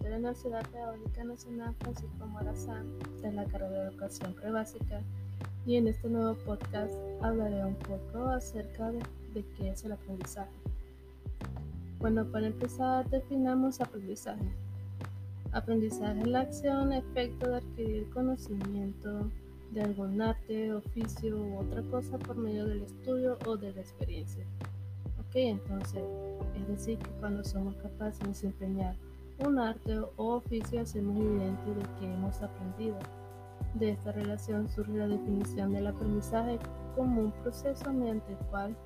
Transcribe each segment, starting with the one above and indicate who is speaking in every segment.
Speaker 1: la Ciudad Pedagógica Nacional Francisco Morazán de la carrera de Educación Prebásica y en este nuevo podcast hablaré un poco acerca de, de qué es el aprendizaje. Bueno, para empezar definamos aprendizaje. Aprendizaje es la acción, efecto de adquirir conocimiento de algún arte, oficio u otra cosa por medio del estudio o de la experiencia. Ok, entonces, es decir, que cuando somos capaces de desempeñar un arte o oficio hacemos evidente de que hemos aprendido. De esta relación surge la definición del aprendizaje como un proceso mediante el cual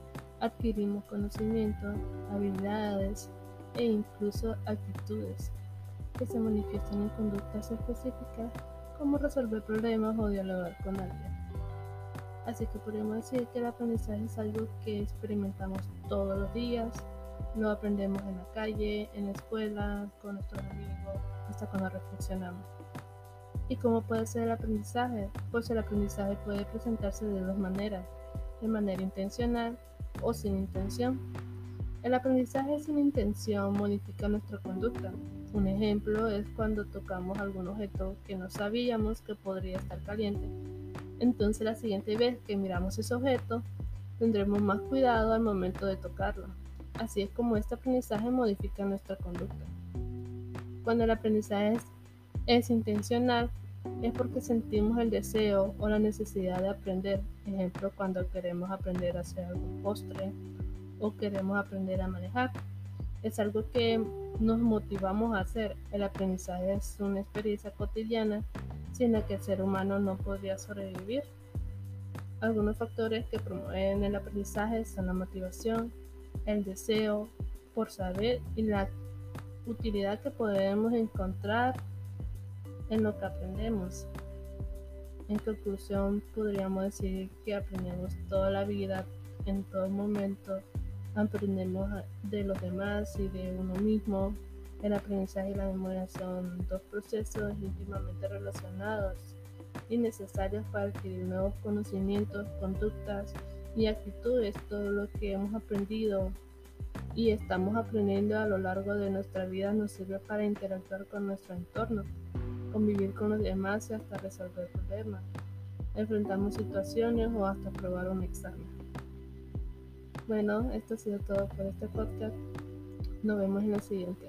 Speaker 1: adquirimos conocimiento, habilidades e incluso actitudes que se manifiestan en conductas específicas como resolver problemas o dialogar con alguien. Así que podríamos decir que el aprendizaje es algo que experimentamos todos los días, lo aprendemos en la calle, en la escuela, con nuestros amigos, hasta cuando reflexionamos. ¿Y cómo puede ser el aprendizaje? Pues el aprendizaje puede presentarse de dos maneras, de manera intencional o sin intención. El aprendizaje sin intención modifica nuestra conducta. Un ejemplo es cuando tocamos algún objeto que no sabíamos que podría estar caliente. Entonces la siguiente vez que miramos ese objeto, tendremos más cuidado al momento de tocarlo. Así es como este aprendizaje modifica nuestra conducta. Cuando el aprendizaje es, intencional, es porque sentimos el deseo o la necesidad de aprender. Ejemplo, cuando queremos aprender a hacer algún postre o queremos aprender a manejar. Es algo que nos motivamos a hacer. El aprendizaje es una experiencia cotidiana sin la que el ser humano no podría sobrevivir. Algunos factores que promueven el aprendizaje son la motivación, el deseo por saber y la utilidad que podemos encontrar en lo que aprendemos. En conclusión, podríamos decir que aprendemos toda la vida, en todo momento, aprendemos de los demás y de uno mismo. El aprendizaje y la memoria son dos procesos íntimamente relacionados y necesarios para adquirir nuevos conocimientos, conductas y actitudes, todo lo que hemos aprendido y estamos aprendiendo a lo largo de nuestra vida nos sirve para interactuar con nuestro entorno, convivir con los demás y hasta resolver problemas. Enfrentamos situaciones o hasta probar un examen. Bueno, esto ha sido todo por este podcast. Nos vemos en el siguiente.